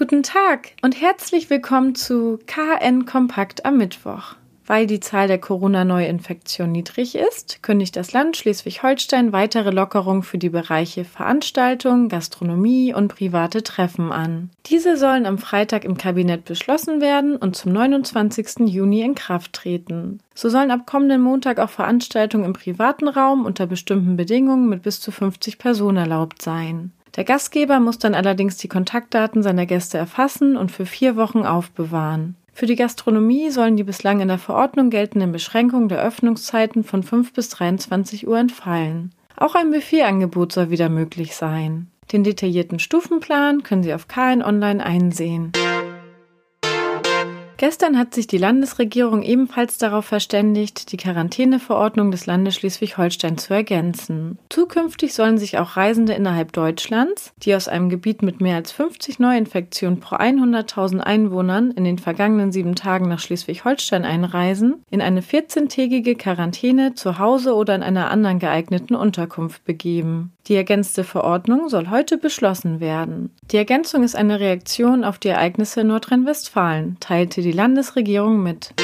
Guten Tag und herzlich willkommen zu KN Kompakt am Mittwoch. Weil die Zahl der Corona-Neuinfektionen niedrig ist, kündigt das Land Schleswig-Holstein weitere Lockerungen für die Bereiche Veranstaltung, Gastronomie und private Treffen an. Diese sollen am Freitag im Kabinett beschlossen werden und zum 29. Juni in Kraft treten. So sollen ab kommenden Montag auch Veranstaltungen im privaten Raum unter bestimmten Bedingungen mit bis zu 50 Personen erlaubt sein. Der Gastgeber muss dann allerdings die Kontaktdaten seiner Gäste erfassen und für vier Wochen aufbewahren. Für die Gastronomie sollen die bislang in der Verordnung geltenden Beschränkungen der Öffnungszeiten von 5 bis 23 Uhr entfallen. Auch ein Buffetangebot soll wieder möglich sein. Den detaillierten Stufenplan können Sie auf KN Online einsehen. Gestern hat sich die Landesregierung ebenfalls darauf verständigt, die Quarantäneverordnung des Landes Schleswig-Holstein zu ergänzen. Zukünftig sollen sich auch Reisende innerhalb Deutschlands, die aus einem Gebiet mit mehr als 50 Neuinfektionen pro 100.000 Einwohnern in den vergangenen sieben Tagen nach Schleswig-Holstein einreisen, in eine 14-tägige Quarantäne zu Hause oder in einer anderen geeigneten Unterkunft begeben. Die ergänzte Verordnung soll heute beschlossen werden. Die Ergänzung ist eine Reaktion auf die Ereignisse in Nordrhein-Westfalen, teilte die Landesregierung mit.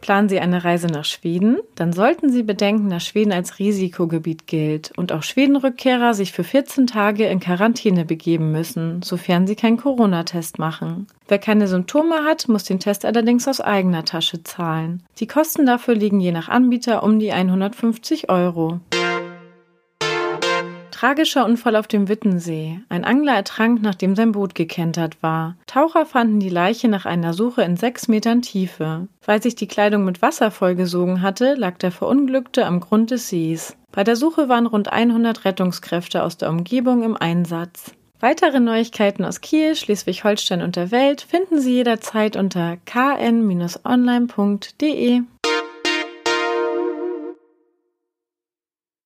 Planen Sie eine Reise nach Schweden? Dann sollten Sie bedenken, dass Schweden als Risikogebiet gilt und auch Schwedenrückkehrer sich für 14 Tage in Quarantäne begeben müssen, sofern sie keinen Corona-Test machen. Wer keine Symptome hat, muss den Test allerdings aus eigener Tasche zahlen. Die Kosten dafür liegen je nach Anbieter um die 150 Euro. Tragischer Unfall auf dem Wittensee. Ein Angler ertrank, nachdem sein Boot gekentert war. Taucher fanden die Leiche nach einer Suche in sechs Metern Tiefe. Weil sich die Kleidung mit Wasser vollgesogen hatte, lag der Verunglückte am Grund des Sees. Bei der Suche waren rund 100 Rettungskräfte aus der Umgebung im Einsatz. Weitere Neuigkeiten aus Kiel, Schleswig-Holstein und der Welt finden Sie jederzeit unter kn-online.de.